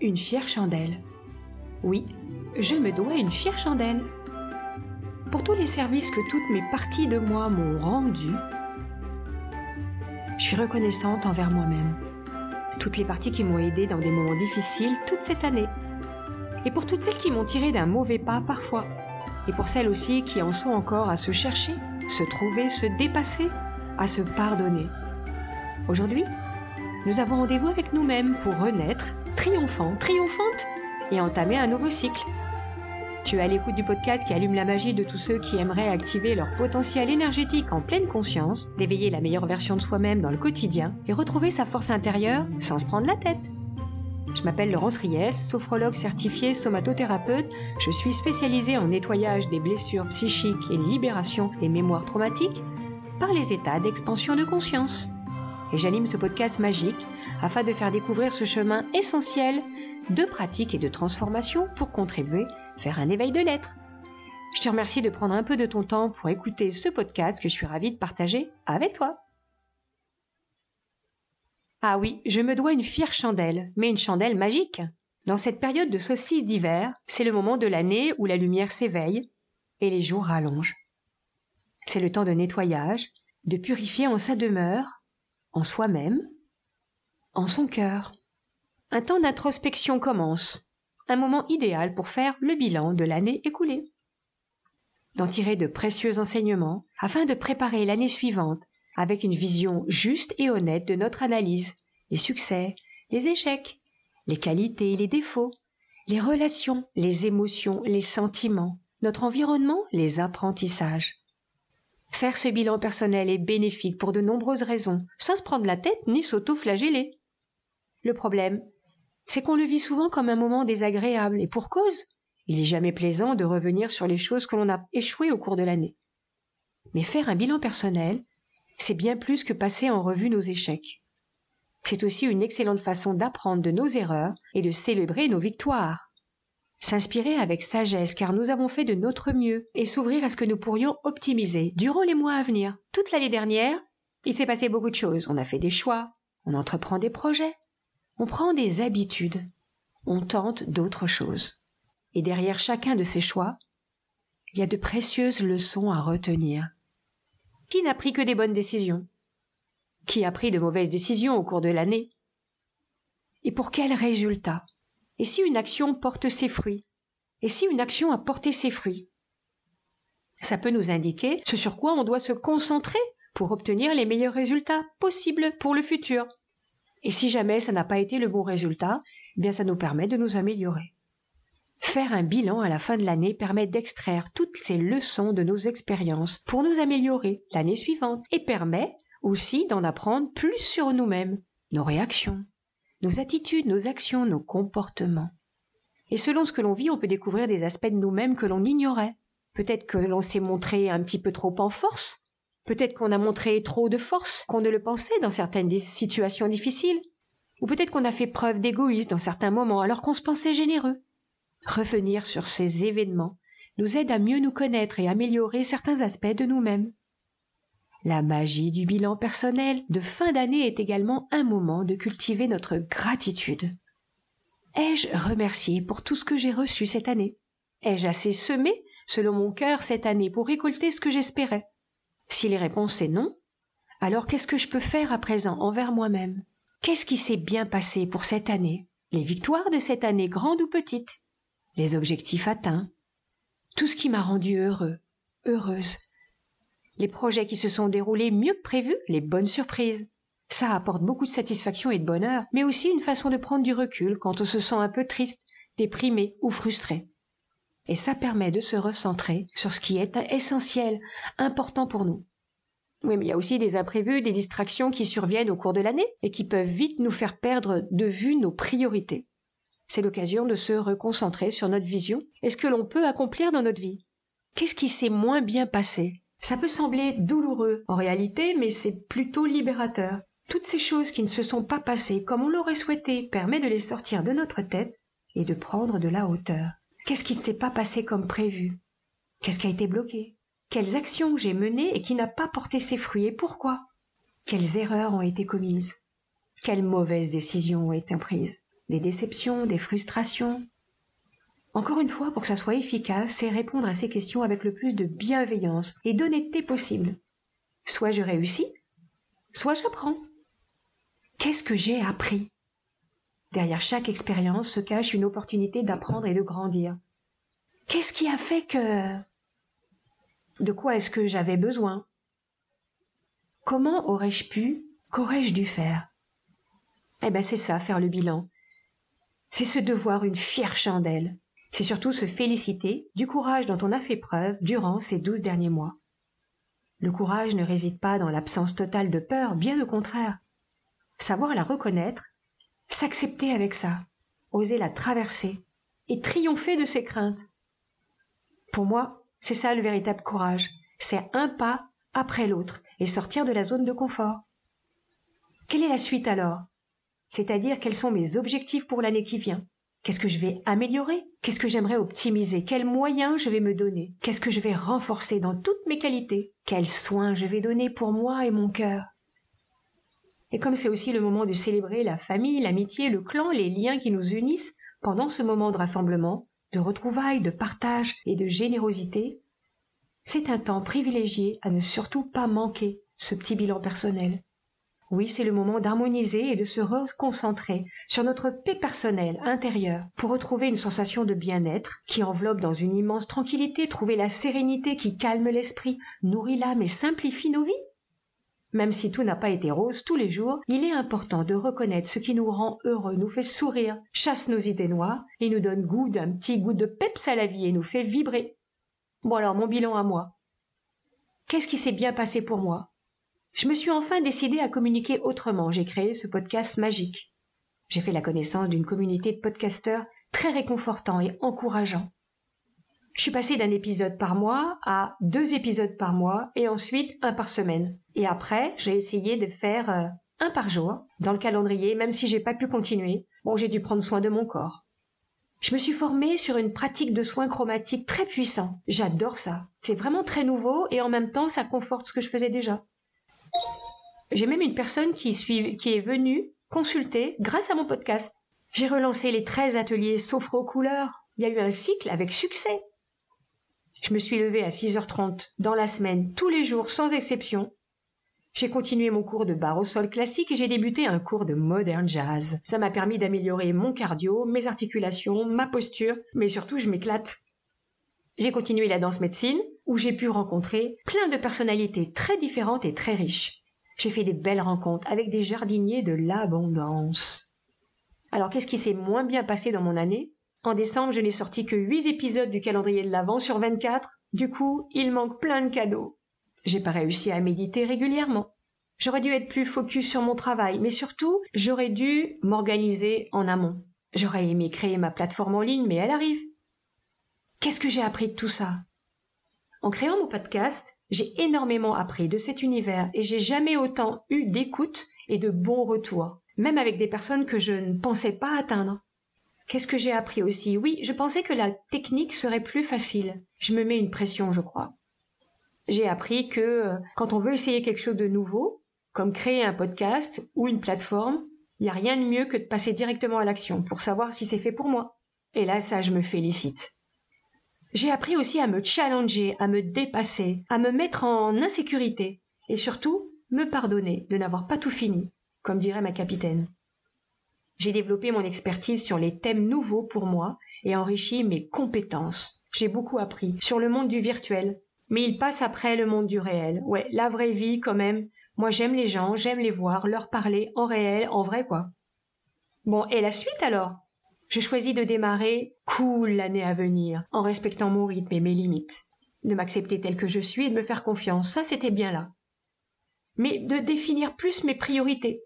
une fière chandelle. Oui, je me dois une fière chandelle. Pour tous les services que toutes mes parties de moi m'ont rendus, je suis reconnaissante envers moi-même. Toutes les parties qui m'ont aidé dans des moments difficiles toute cette année. Et pour toutes celles qui m'ont tiré d'un mauvais pas parfois. Et pour celles aussi qui en sont encore à se chercher, se trouver, se dépasser, à se pardonner. Aujourd'hui, nous avons rendez-vous avec nous-mêmes pour renaître, triomphant, triomphante, et entamer un nouveau cycle. Tu es à l'écoute du podcast qui allume la magie de tous ceux qui aimeraient activer leur potentiel énergétique en pleine conscience, d'éveiller la meilleure version de soi-même dans le quotidien et retrouver sa force intérieure sans se prendre la tête. Je m'appelle Laurence Ries, sophrologue certifiée somatothérapeute. Je suis spécialisée en nettoyage des blessures psychiques et libération des mémoires traumatiques par les états d'expansion de conscience. J'anime ce podcast magique afin de faire découvrir ce chemin essentiel de pratique et de transformation pour contribuer faire un éveil de l'être. Je te remercie de prendre un peu de ton temps pour écouter ce podcast que je suis ravie de partager avec toi. Ah oui, je me dois une fière chandelle, mais une chandelle magique. Dans cette période de saucisse d'hiver, c'est le moment de l'année où la lumière s'éveille et les jours rallongent. C'est le temps de nettoyage, de purifier en sa demeure, en soi-même, en son cœur. Un temps d'introspection commence, un moment idéal pour faire le bilan de l'année écoulée. D'en tirer de précieux enseignements afin de préparer l'année suivante avec une vision juste et honnête de notre analyse, les succès, les échecs, les qualités, les défauts, les relations, les émotions, les sentiments, notre environnement, les apprentissages. Faire ce bilan personnel est bénéfique pour de nombreuses raisons, sans se prendre la tête ni s'auto-flageller. Le problème, c'est qu'on le vit souvent comme un moment désagréable, et pour cause, il n'est jamais plaisant de revenir sur les choses que l'on a échouées au cours de l'année. Mais faire un bilan personnel, c'est bien plus que passer en revue nos échecs. C'est aussi une excellente façon d'apprendre de nos erreurs et de célébrer nos victoires. S'inspirer avec sagesse car nous avons fait de notre mieux et s'ouvrir à ce que nous pourrions optimiser durant les mois à venir. Toute l'année dernière, il s'est passé beaucoup de choses. On a fait des choix, on entreprend des projets, on prend des habitudes, on tente d'autres choses. Et derrière chacun de ces choix, il y a de précieuses leçons à retenir. Qui n'a pris que des bonnes décisions? Qui a pris de mauvaises décisions au cours de l'année? Et pour quels résultats Et si une action porte ses fruits? Et si une action a porté ses fruits? Ça peut nous indiquer ce sur quoi on doit se concentrer pour obtenir les meilleurs résultats possibles pour le futur. Et si jamais ça n'a pas été le bon résultat, eh bien ça nous permet de nous améliorer. Faire un bilan à la fin de l'année permet d'extraire toutes ces leçons de nos expériences pour nous améliorer l'année suivante et permet aussi d'en apprendre plus sur nous-mêmes, nos réactions, nos attitudes, nos actions, nos comportements. Et selon ce que l'on vit, on peut découvrir des aspects de nous-mêmes que l'on ignorait. Peut-être que l'on s'est montré un petit peu trop en force, peut-être qu'on a montré trop de force qu'on ne le pensait dans certaines situations difficiles, ou peut-être qu'on a fait preuve d'égoïsme dans certains moments alors qu'on se pensait généreux. Revenir sur ces événements nous aide à mieux nous connaître et améliorer certains aspects de nous-mêmes. La magie du bilan personnel de fin d'année est également un moment de cultiver notre gratitude. Ai-je remercié pour tout ce que j'ai reçu cette année? Ai-je assez semé, selon mon cœur, cette année pour récolter ce que j'espérais? Si les réponses c'est non, alors qu'est-ce que je peux faire à présent envers moi-même? Qu'est-ce qui s'est bien passé pour cette année? Les victoires de cette année, grandes ou petites? Les objectifs atteints, tout ce qui m'a rendu heureux, heureuse, les projets qui se sont déroulés mieux que prévu, les bonnes surprises. Ça apporte beaucoup de satisfaction et de bonheur, mais aussi une façon de prendre du recul quand on se sent un peu triste, déprimé ou frustré. Et ça permet de se recentrer sur ce qui est essentiel, important pour nous. Oui, mais il y a aussi des imprévus, des distractions qui surviennent au cours de l'année et qui peuvent vite nous faire perdre de vue nos priorités. C'est l'occasion de se reconcentrer sur notre vision et ce que l'on peut accomplir dans notre vie. Qu'est-ce qui s'est moins bien passé? Ça peut sembler douloureux en réalité, mais c'est plutôt libérateur. Toutes ces choses qui ne se sont pas passées comme on l'aurait souhaité permet de les sortir de notre tête et de prendre de la hauteur. Qu'est-ce qui ne s'est pas passé comme prévu? Qu'est-ce qui a été bloqué? Quelles actions j'ai menées et qui n'a pas porté ses fruits et pourquoi? Quelles erreurs ont été commises? Quelles mauvaises décisions ont été prises? Des déceptions, des frustrations? Encore une fois, pour que ça soit efficace, c'est répondre à ces questions avec le plus de bienveillance et d'honnêteté possible. Soit je réussis, soit j'apprends. Qu'est-ce que j'ai appris? Derrière chaque expérience se cache une opportunité d'apprendre et de grandir. Qu'est-ce qui a fait que... De quoi est-ce que j'avais besoin? Comment aurais-je pu Qu'aurais-je dû faire? Eh bien c'est ça, faire le bilan. C'est se devoir une fière chandelle. C'est surtout se féliciter du courage dont on a fait preuve durant ces douze derniers mois. Le courage ne réside pas dans l'absence totale de peur, bien au contraire. Savoir la reconnaître, s'accepter avec ça, oser la traverser et triompher de ses craintes. Pour moi, c'est ça le véritable courage. C'est un pas après l'autre et sortir de la zone de confort. Quelle est la suite alors? C'est-à-dire quels sont mes objectifs pour l'année qui vient? Qu'est-ce que je vais améliorer? Qu'est-ce que j'aimerais optimiser? Quels moyens je vais me donner? Qu'est-ce que je vais renforcer dans toutes mes qualités? Quels soins je vais donner pour moi et mon cœur? Et comme c'est aussi le moment de célébrer la famille, l'amitié, le clan, les liens qui nous unissent pendant ce moment de rassemblement, de retrouvailles, de partage et de générosité, c'est un temps privilégié à ne surtout pas manquer ce petit bilan personnel. Oui, c'est le moment d'harmoniser et de se reconcentrer sur notre paix personnelle intérieure pour retrouver une sensation de bien-être qui enveloppe dans une immense tranquillité, trouver la sérénité qui calme l'esprit, nourrit l'âme et simplifie nos vies. Même si tout n'a pas été rose tous les jours, il est important de reconnaître ce qui nous rend heureux, nous fait sourire, chasse nos idées noires et nous donne goût d'un petit goût de peps à la vie et nous fait vibrer. Bon alors, mon bilan à moi. Qu'est-ce qui s'est bien passé pour moi? Je me suis enfin décidé à communiquer autrement. J'ai créé ce podcast magique. J'ai fait la connaissance d'une communauté de podcasteurs très réconfortant et encourageant. Je suis passé d'un épisode par mois à deux épisodes par mois et ensuite un par semaine. Et après, j'ai essayé de faire euh, un par jour dans le calendrier, même si j'ai pas pu continuer. Bon, j'ai dû prendre soin de mon corps. Je me suis formée sur une pratique de soins chromatiques très puissant. J'adore ça. C'est vraiment très nouveau et en même temps, ça conforte ce que je faisais déjà. J'ai même une personne qui, est venue consulter grâce à mon podcast. J'ai relancé les 13 ateliers sophro couleurs. Il y a eu un cycle avec succès. Je me suis levée à 6h30 dans la semaine, tous les jours, sans exception. J'ai continué mon cours de barre au sol classique et j'ai débuté un cours de modern jazz. Ça m'a permis d'améliorer mon cardio, mes articulations, ma posture, mais surtout je m'éclate. J'ai continué la danse médecine, où j'ai pu rencontrer plein de personnalités très différentes et très riches. J'ai fait des belles rencontres avec des jardiniers de l'abondance. Alors qu'est-ce qui s'est moins bien passé dans mon année? En décembre, je n'ai sorti que 8 épisodes du calendrier de l'Avent sur 24. Du coup, il manque plein de cadeaux. J'ai pas réussi à méditer régulièrement. J'aurais dû être plus focus sur mon travail, mais surtout, j'aurais dû m'organiser en amont. J'aurais aimé créer ma plateforme en ligne, mais elle arrive. Qu'est-ce que j'ai appris de tout ça? En créant mon podcast, j'ai énormément appris de cet univers et j'ai jamais autant eu d'écoute et de bons retours, même avec des personnes que je ne pensais pas atteindre. Qu'est-ce que j'ai appris aussi? Oui, je pensais que la technique serait plus facile. Je me mets une pression, je crois. J'ai appris que euh, quand on veut essayer quelque chose de nouveau, comme créer un podcast ou une plateforme, il n'y a rien de mieux que de passer directement à l'action pour savoir si c'est fait pour moi. Et là, ça, je me félicite. J'ai appris aussi à me challenger, à me dépasser, à me mettre en insécurité et surtout me pardonner de n'avoir pas tout fini, comme dirait ma capitaine. J'ai développé mon expertise sur les thèmes nouveaux pour moi et enrichi mes compétences. J'ai beaucoup appris sur le monde du virtuel, mais il passe après le monde du réel. Ouais, la vraie vie quand même. Moi j'aime les gens, j'aime les voir, leur parler en réel, en vrai quoi. Bon, et la suite alors? J'ai choisi de démarrer cool l'année à venir, en respectant mon rythme et mes limites. De m'accepter tel que je suis et de me faire confiance, ça c'était bien là. Mais de définir plus mes priorités.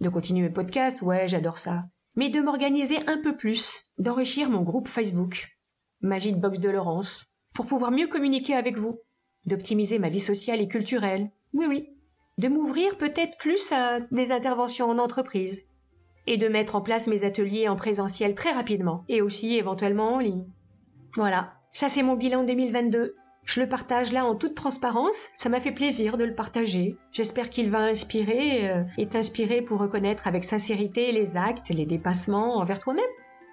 De continuer mes podcasts, ouais, j'adore ça. Mais de m'organiser un peu plus, d'enrichir mon groupe Facebook, Magie de Box de Laurence, pour pouvoir mieux communiquer avec vous, d'optimiser ma vie sociale et culturelle, oui oui, de m'ouvrir peut-être plus à des interventions en entreprise, et de mettre en place mes ateliers en présentiel très rapidement et aussi éventuellement en ligne. Voilà, ça c'est mon bilan 2022. Je le partage là en toute transparence. Ça m'a fait plaisir de le partager. J'espère qu'il va inspirer euh, et t'inspirer pour reconnaître avec sincérité les actes, les dépassements envers toi-même.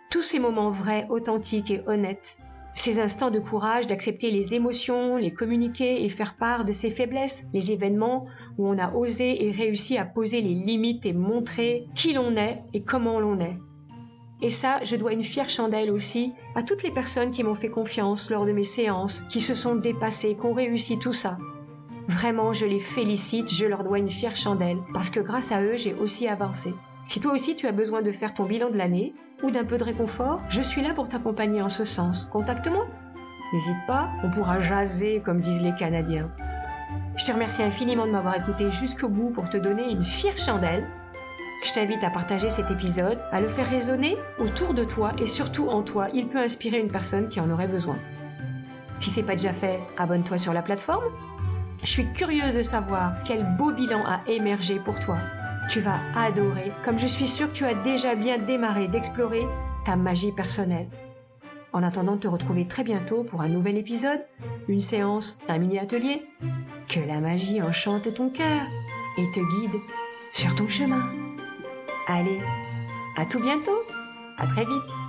Tous ces moments vrais, authentiques et honnêtes. Ces instants de courage d'accepter les émotions, les communiquer et faire part de ses faiblesses. Les événements où on a osé et réussi à poser les limites et montrer qui l'on est et comment l'on est. Et ça, je dois une fière chandelle aussi à toutes les personnes qui m'ont fait confiance lors de mes séances, qui se sont dépassées, qui ont réussi tout ça. Vraiment, je les félicite, je leur dois une fière chandelle, parce que grâce à eux, j'ai aussi avancé. Si toi aussi tu as besoin de faire ton bilan de l'année, ou d'un peu de réconfort, je suis là pour t'accompagner en ce sens. Contacte-moi. N'hésite pas, on pourra jaser, comme disent les Canadiens. Je te remercie infiniment de m'avoir écouté jusqu'au bout pour te donner une fière chandelle je t'invite à partager cet épisode, à le faire résonner autour de toi et surtout en toi. Il peut inspirer une personne qui en aurait besoin. Si c'est pas déjà fait, abonne-toi sur la plateforme. Je suis curieuse de savoir quel beau bilan a émergé pour toi. Tu vas adorer, comme je suis sûre que tu as déjà bien démarré d'explorer ta magie personnelle. En attendant de te retrouver très bientôt pour un nouvel épisode, une séance, un mini-atelier, que la magie enchante ton cœur et te guide sur ton chemin. Allez, à tout bientôt, à très vite.